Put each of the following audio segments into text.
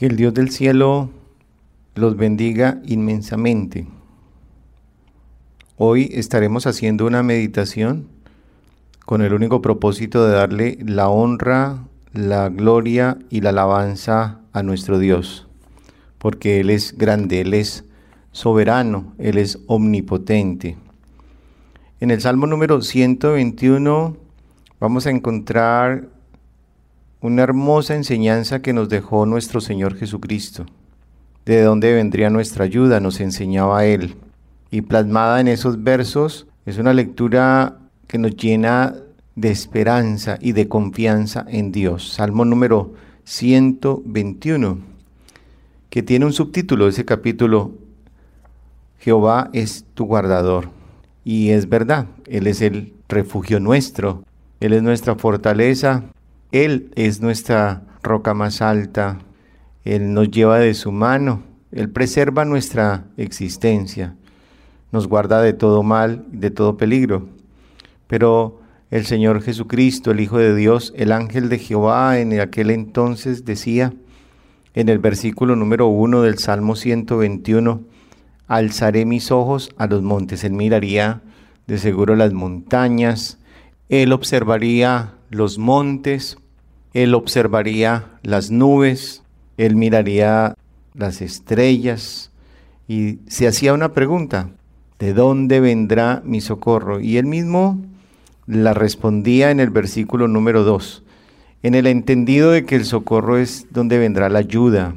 Que el Dios del cielo los bendiga inmensamente. Hoy estaremos haciendo una meditación con el único propósito de darle la honra, la gloria y la alabanza a nuestro Dios, porque Él es grande, Él es soberano, Él es omnipotente. En el Salmo número 121 vamos a encontrar una hermosa enseñanza que nos dejó nuestro Señor Jesucristo. De dónde vendría nuestra ayuda, nos enseñaba Él. Y plasmada en esos versos es una lectura que nos llena de esperanza y de confianza en Dios. Salmo número 121, que tiene un subtítulo, ese capítulo, Jehová es tu guardador. Y es verdad, Él es el refugio nuestro, Él es nuestra fortaleza, él es nuestra roca más alta, Él nos lleva de su mano, Él preserva nuestra existencia, nos guarda de todo mal, de todo peligro. Pero el Señor Jesucristo, el Hijo de Dios, el ángel de Jehová en aquel entonces decía en el versículo número uno del Salmo 121, alzaré mis ojos a los montes, Él miraría de seguro las montañas, Él observaría los montes, él observaría las nubes, él miraría las estrellas y se hacía una pregunta, ¿de dónde vendrá mi socorro? Y él mismo la respondía en el versículo número 2, en el entendido de que el socorro es donde vendrá la ayuda,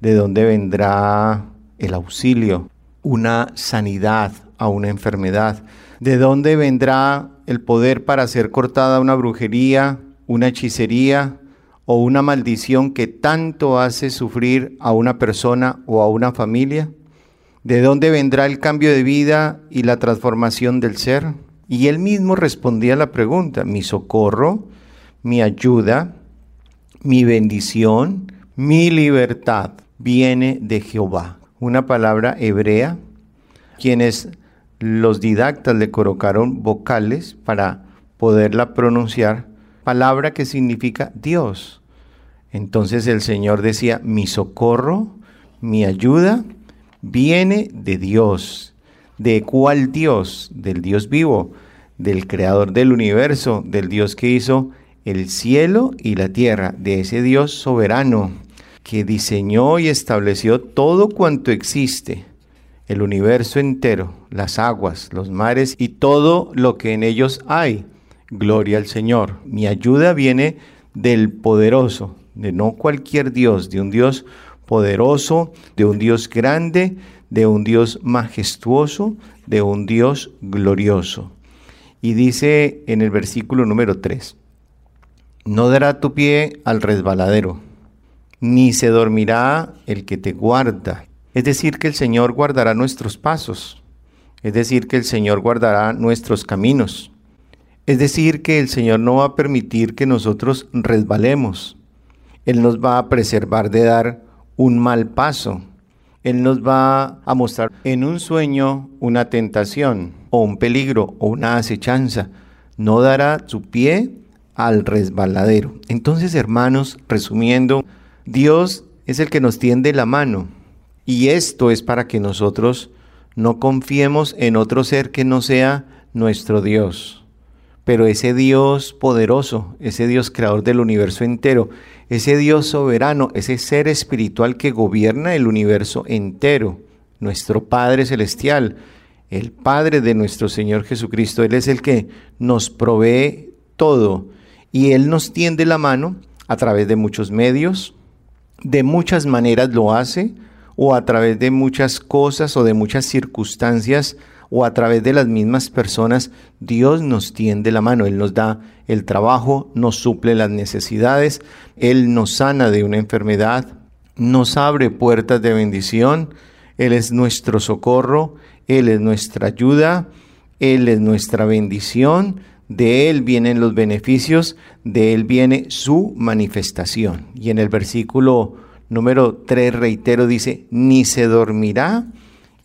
de dónde vendrá el auxilio, una sanidad a una enfermedad, de dónde vendrá el poder para ser cortada una brujería, una hechicería o una maldición que tanto hace sufrir a una persona o a una familia? ¿De dónde vendrá el cambio de vida y la transformación del ser? Y él mismo respondía a la pregunta, mi socorro, mi ayuda, mi bendición, mi libertad viene de Jehová. Una palabra hebrea, quienes los didactas le colocaron vocales para poderla pronunciar, palabra que significa Dios. Entonces el Señor decía, mi socorro, mi ayuda, viene de Dios. ¿De cuál Dios? Del Dios vivo, del creador del universo, del Dios que hizo el cielo y la tierra, de ese Dios soberano que diseñó y estableció todo cuanto existe el universo entero, las aguas, los mares y todo lo que en ellos hay. Gloria al Señor. Mi ayuda viene del poderoso, de no cualquier Dios, de un Dios poderoso, de un Dios grande, de un Dios majestuoso, de un Dios glorioso. Y dice en el versículo número 3, no dará tu pie al resbaladero, ni se dormirá el que te guarda. Es decir, que el Señor guardará nuestros pasos. Es decir, que el Señor guardará nuestros caminos. Es decir, que el Señor no va a permitir que nosotros resbalemos. Él nos va a preservar de dar un mal paso. Él nos va a mostrar en un sueño una tentación o un peligro o una acechanza. No dará su pie al resbaladero. Entonces, hermanos, resumiendo, Dios es el que nos tiende la mano. Y esto es para que nosotros no confiemos en otro ser que no sea nuestro Dios. Pero ese Dios poderoso, ese Dios creador del universo entero, ese Dios soberano, ese ser espiritual que gobierna el universo entero, nuestro Padre Celestial, el Padre de nuestro Señor Jesucristo, Él es el que nos provee todo. Y Él nos tiende la mano a través de muchos medios, de muchas maneras lo hace, o a través de muchas cosas o de muchas circunstancias o a través de las mismas personas, Dios nos tiende la mano, Él nos da el trabajo, nos suple las necesidades, Él nos sana de una enfermedad, nos abre puertas de bendición, Él es nuestro socorro, Él es nuestra ayuda, Él es nuestra bendición, de Él vienen los beneficios, de Él viene su manifestación. Y en el versículo número 3, reitero, dice, ni se dormirá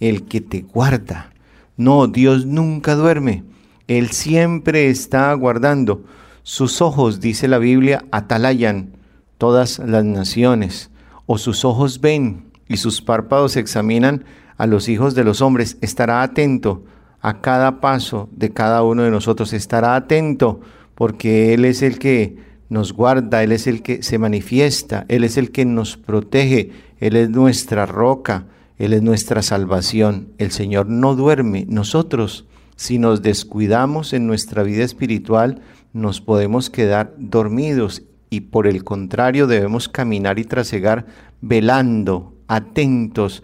el que te guarda. No, Dios nunca duerme. Él siempre está guardando. Sus ojos, dice la Biblia, atalayan todas las naciones. o sus ojos ven y sus párpados examinan a los hijos de los hombres, estará atento a cada paso de cada uno de nosotros, estará atento porque Él es el que nos guarda, Él es el que se manifiesta, Él es el que nos protege, Él es nuestra roca, Él es nuestra salvación. El Señor no duerme. Nosotros, si nos descuidamos en nuestra vida espiritual, nos podemos quedar dormidos y por el contrario debemos caminar y trasegar velando, atentos,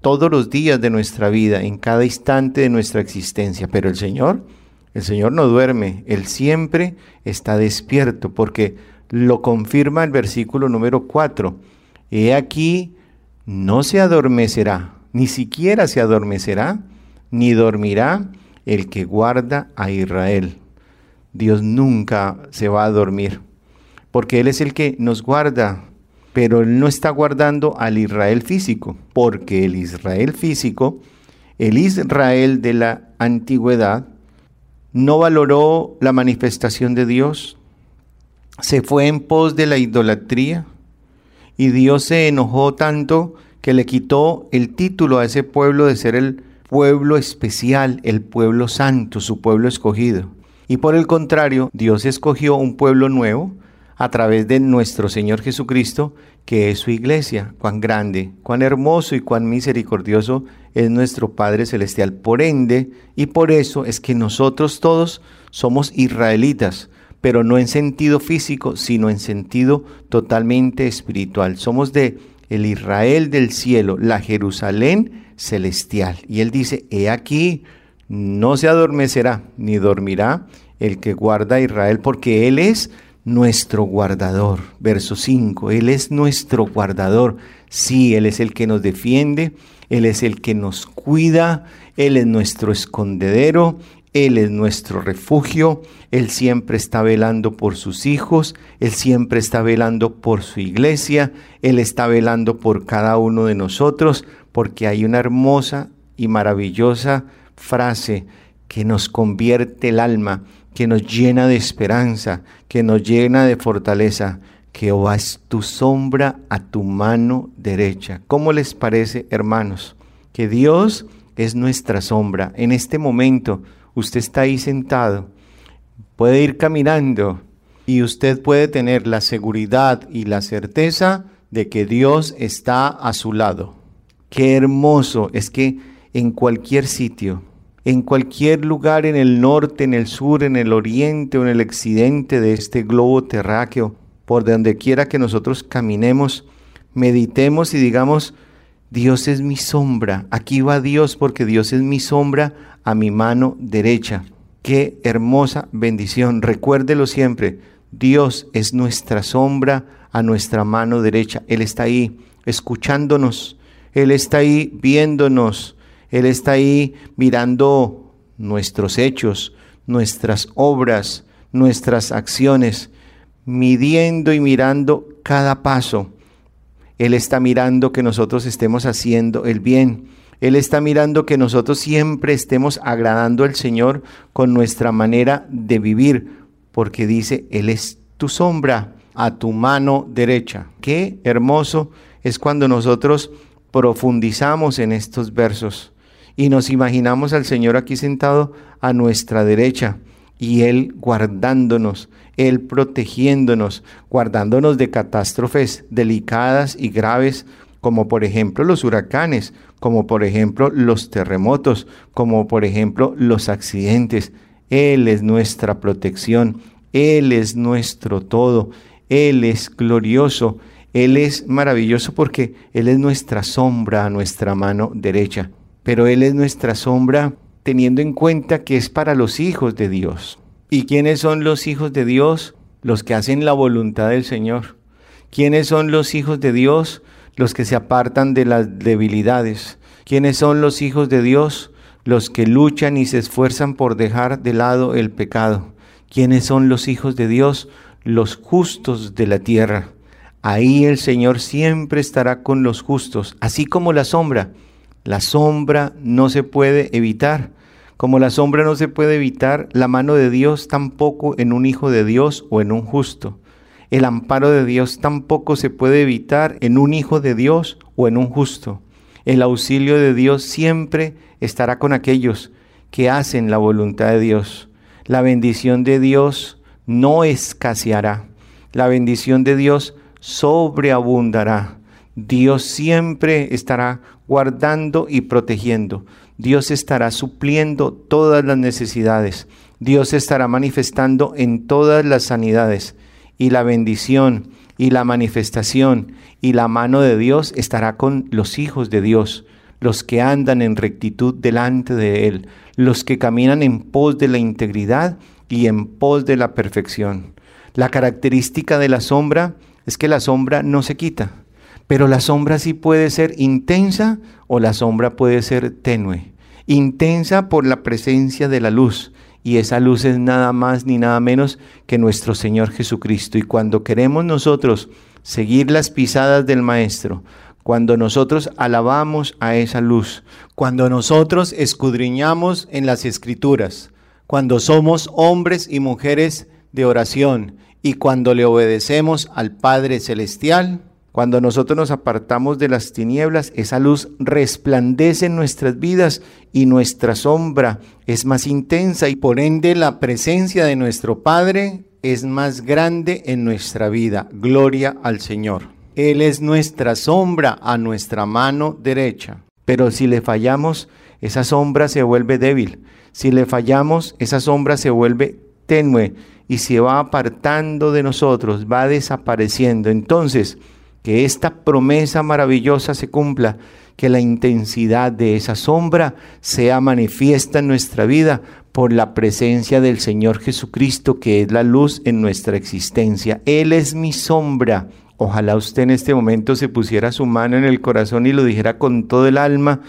todos los días de nuestra vida, en cada instante de nuestra existencia. Pero el Señor, el Señor no duerme, Él siempre está despierto, porque lo confirma el versículo número 4. He aquí, no se adormecerá, ni siquiera se adormecerá, ni dormirá el que guarda a Israel. Dios nunca se va a dormir, porque Él es el que nos guarda, pero Él no está guardando al Israel físico, porque el Israel físico, el Israel de la antigüedad, no valoró la manifestación de Dios, se fue en pos de la idolatría y Dios se enojó tanto que le quitó el título a ese pueblo de ser el pueblo especial, el pueblo santo, su pueblo escogido. Y por el contrario, Dios escogió un pueblo nuevo a través de nuestro Señor Jesucristo, que es su iglesia. Cuán grande, cuán hermoso y cuán misericordioso es nuestro Padre Celestial. Por ende, y por eso es que nosotros todos somos israelitas, pero no en sentido físico, sino en sentido totalmente espiritual. Somos de el Israel del cielo, la Jerusalén celestial. Y él dice, he aquí, no se adormecerá ni dormirá el que guarda a Israel, porque Él es nuestro guardador. Verso 5, Él es nuestro guardador. Sí, Él es el que nos defiende, Él es el que nos cuida, Él es nuestro escondedero, Él es nuestro refugio, Él siempre está velando por sus hijos, Él siempre está velando por su iglesia, Él está velando por cada uno de nosotros, porque hay una hermosa y maravillosa frase que nos convierte el alma, que nos llena de esperanza, que nos llena de fortaleza. Jehová es tu sombra a tu mano derecha. ¿Cómo les parece, hermanos? Que Dios es nuestra sombra. En este momento, usted está ahí sentado, puede ir caminando y usted puede tener la seguridad y la certeza de que Dios está a su lado. Qué hermoso es que en cualquier sitio, en cualquier lugar en el norte, en el sur, en el oriente o en el occidente de este globo terráqueo, por donde quiera que nosotros caminemos, meditemos y digamos, Dios es mi sombra, aquí va Dios porque Dios es mi sombra a mi mano derecha. Qué hermosa bendición, recuérdelo siempre, Dios es nuestra sombra a nuestra mano derecha, Él está ahí escuchándonos, Él está ahí viéndonos, él está ahí mirando nuestros hechos, nuestras obras, nuestras acciones, midiendo y mirando cada paso. Él está mirando que nosotros estemos haciendo el bien. Él está mirando que nosotros siempre estemos agradando al Señor con nuestra manera de vivir, porque dice, Él es tu sombra a tu mano derecha. Qué hermoso es cuando nosotros profundizamos en estos versos y nos imaginamos al Señor aquí sentado a nuestra derecha y Él guardándonos, Él protegiéndonos, guardándonos de catástrofes delicadas y graves, como por ejemplo los huracanes, como por ejemplo los terremotos, como por ejemplo los accidentes. Él es nuestra protección, Él es nuestro todo, Él es glorioso, Él es maravilloso porque Él es nuestra sombra nuestra mano derecha pero Él es nuestra sombra teniendo en cuenta que es para los hijos de Dios. ¿Y quiénes son los hijos de Dios? Los que hacen la voluntad del Señor. ¿Quiénes son los hijos de Dios? Los que se apartan de las debilidades. ¿Quiénes son los hijos de Dios? Los que luchan y se esfuerzan por dejar de lado el pecado. ¿Quiénes son los hijos de Dios? Los justos de la tierra. Ahí el Señor siempre estará con los justos, así como la sombra la sombra no se puede evitar. Como la sombra no se puede evitar, la mano de Dios tampoco en un hijo de Dios o en un justo. El amparo de Dios tampoco se puede evitar en un hijo de Dios o en un justo. El auxilio de Dios siempre estará con aquellos que hacen la voluntad de Dios. La bendición de Dios no escaseará. La bendición de Dios sobreabundará. Dios siempre estará guardando y protegiendo. Dios estará supliendo todas las necesidades. Dios estará manifestando en todas las sanidades. Y la bendición y la manifestación y la mano de Dios estará con los hijos de Dios, los que andan en rectitud delante de Él, los que caminan en pos de la integridad y en pos de la perfección. La característica de la sombra es que la sombra no se quita, pero la sombra sí puede ser intensa o la sombra puede ser tenue. Intensa por la presencia de la luz y esa luz es nada más ni nada menos que nuestro Señor Jesucristo. Y cuando queremos nosotros seguir las pisadas del Maestro, cuando nosotros alabamos a esa luz, cuando nosotros escudriñamos en las escrituras, cuando somos hombres y mujeres de oración y cuando le obedecemos al Padre Celestial, cuando nosotros nos apartamos de las tinieblas, esa luz resplandece en nuestras vidas y nuestra sombra es más intensa y por ende la presencia de nuestro Padre es más grande en nuestra vida. Gloria al Señor. Él es nuestra sombra a nuestra mano derecha. Pero si le fallamos, esa sombra se vuelve débil. Si le fallamos, esa sombra se vuelve tenue y se va apartando de nosotros, va desapareciendo. Entonces, que esta promesa maravillosa se cumpla, que la intensidad de esa sombra sea manifiesta en nuestra vida por la presencia del Señor Jesucristo, que es la luz en nuestra existencia. Él es mi sombra. Ojalá usted en este momento se pusiera su mano en el corazón y lo dijera con todo el alma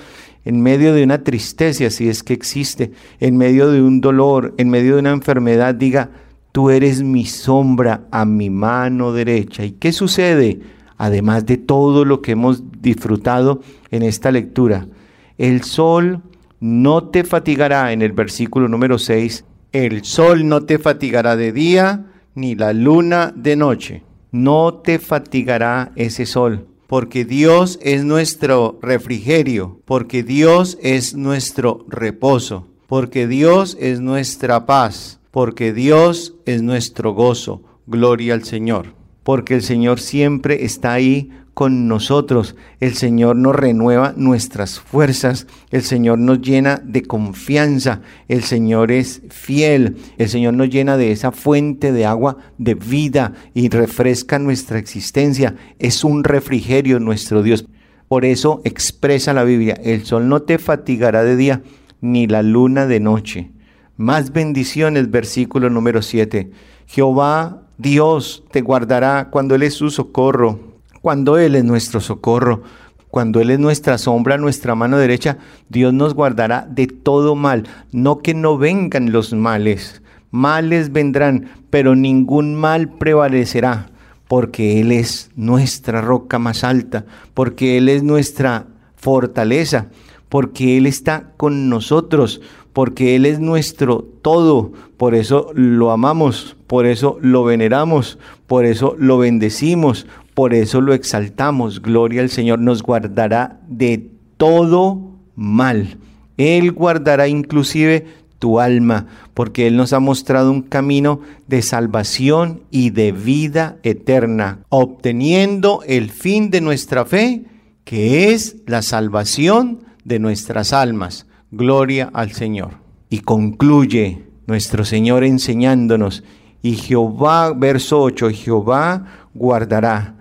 en medio de una tristeza, si es que existe, en medio de un dolor, en medio de una enfermedad, diga, tú eres mi sombra a mi mano derecha. ¿Y qué sucede? Además de todo lo que hemos disfrutado en esta lectura, el sol no te fatigará en el versículo número 6, el sol no te fatigará de día, ni la luna de noche. No te fatigará ese sol porque Dios es nuestro refrigerio, porque Dios es nuestro reposo, porque Dios es nuestra paz, porque Dios es nuestro gozo. Gloria al Señor, porque el Señor siempre está ahí con nosotros. El Señor nos renueva nuestras fuerzas. El Señor nos llena de confianza. El Señor es fiel. El Señor nos llena de esa fuente de agua de vida y refresca nuestra existencia. Es un refrigerio nuestro Dios. Por eso expresa la Biblia, el sol no te fatigará de día, ni la luna de noche. Más bendiciones, versículo número 7. Jehová Dios te guardará cuando Él es su socorro cuando Él es nuestro socorro, cuando Él es nuestra sombra, nuestra mano derecha, Dios nos guardará de todo mal. No que no vengan los males, males vendrán, pero ningún mal prevalecerá, porque Él es nuestra roca más alta, porque Él es nuestra fortaleza, porque Él está con nosotros, porque Él es nuestro todo, por eso lo amamos, por eso lo veneramos, por eso lo bendecimos, por eso lo exaltamos. Gloria al Señor, nos guardará de todo mal. Él guardará inclusive tu alma, porque Él nos ha mostrado un camino de salvación y de vida eterna, obteniendo el fin de nuestra fe, que es la salvación de nuestras almas. Gloria al Señor. Y concluye nuestro Señor enseñándonos, y Jehová, verso 8, Jehová guardará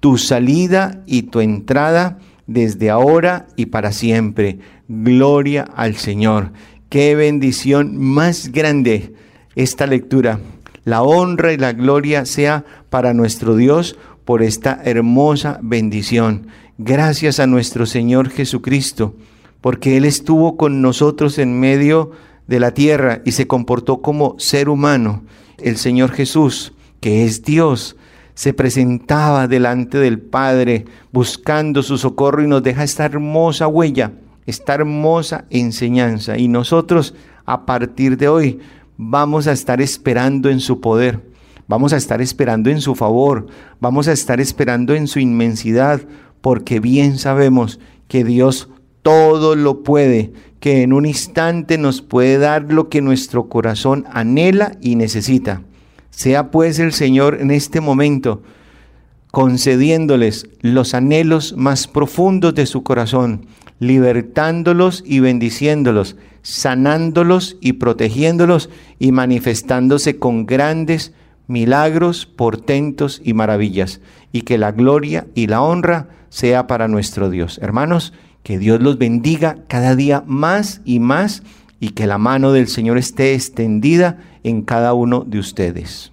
tu salida y tu entrada desde ahora y para siempre. Gloria al Señor. Qué bendición más grande esta lectura. La honra y la gloria sea para nuestro Dios por esta hermosa bendición. Gracias a nuestro Señor Jesucristo, porque Él estuvo con nosotros en medio de la tierra y se comportó como ser humano. El Señor Jesús, que es Dios, se presentaba delante del Padre buscando su socorro y nos deja esta hermosa huella, esta hermosa enseñanza. Y nosotros a partir de hoy vamos a estar esperando en su poder, Vamos a estar esperando en su favor, vamos a estar esperando en su inmensidad, porque bien sabemos que Dios todo lo puede, que en un instante nos puede dar lo que nuestro corazón anhela y necesita. Sea pues el Señor en este momento concediéndoles los anhelos más profundos de su corazón, libertándolos y bendiciéndolos, sanándolos y protegiéndolos y manifestándose con grandes milagros, portentos y maravillas, y que la gloria y la honra sea para nuestro Dios. Hermanos, que Dios los bendiga cada día más y más y que la mano del Señor esté extendida en cada uno de ustedes.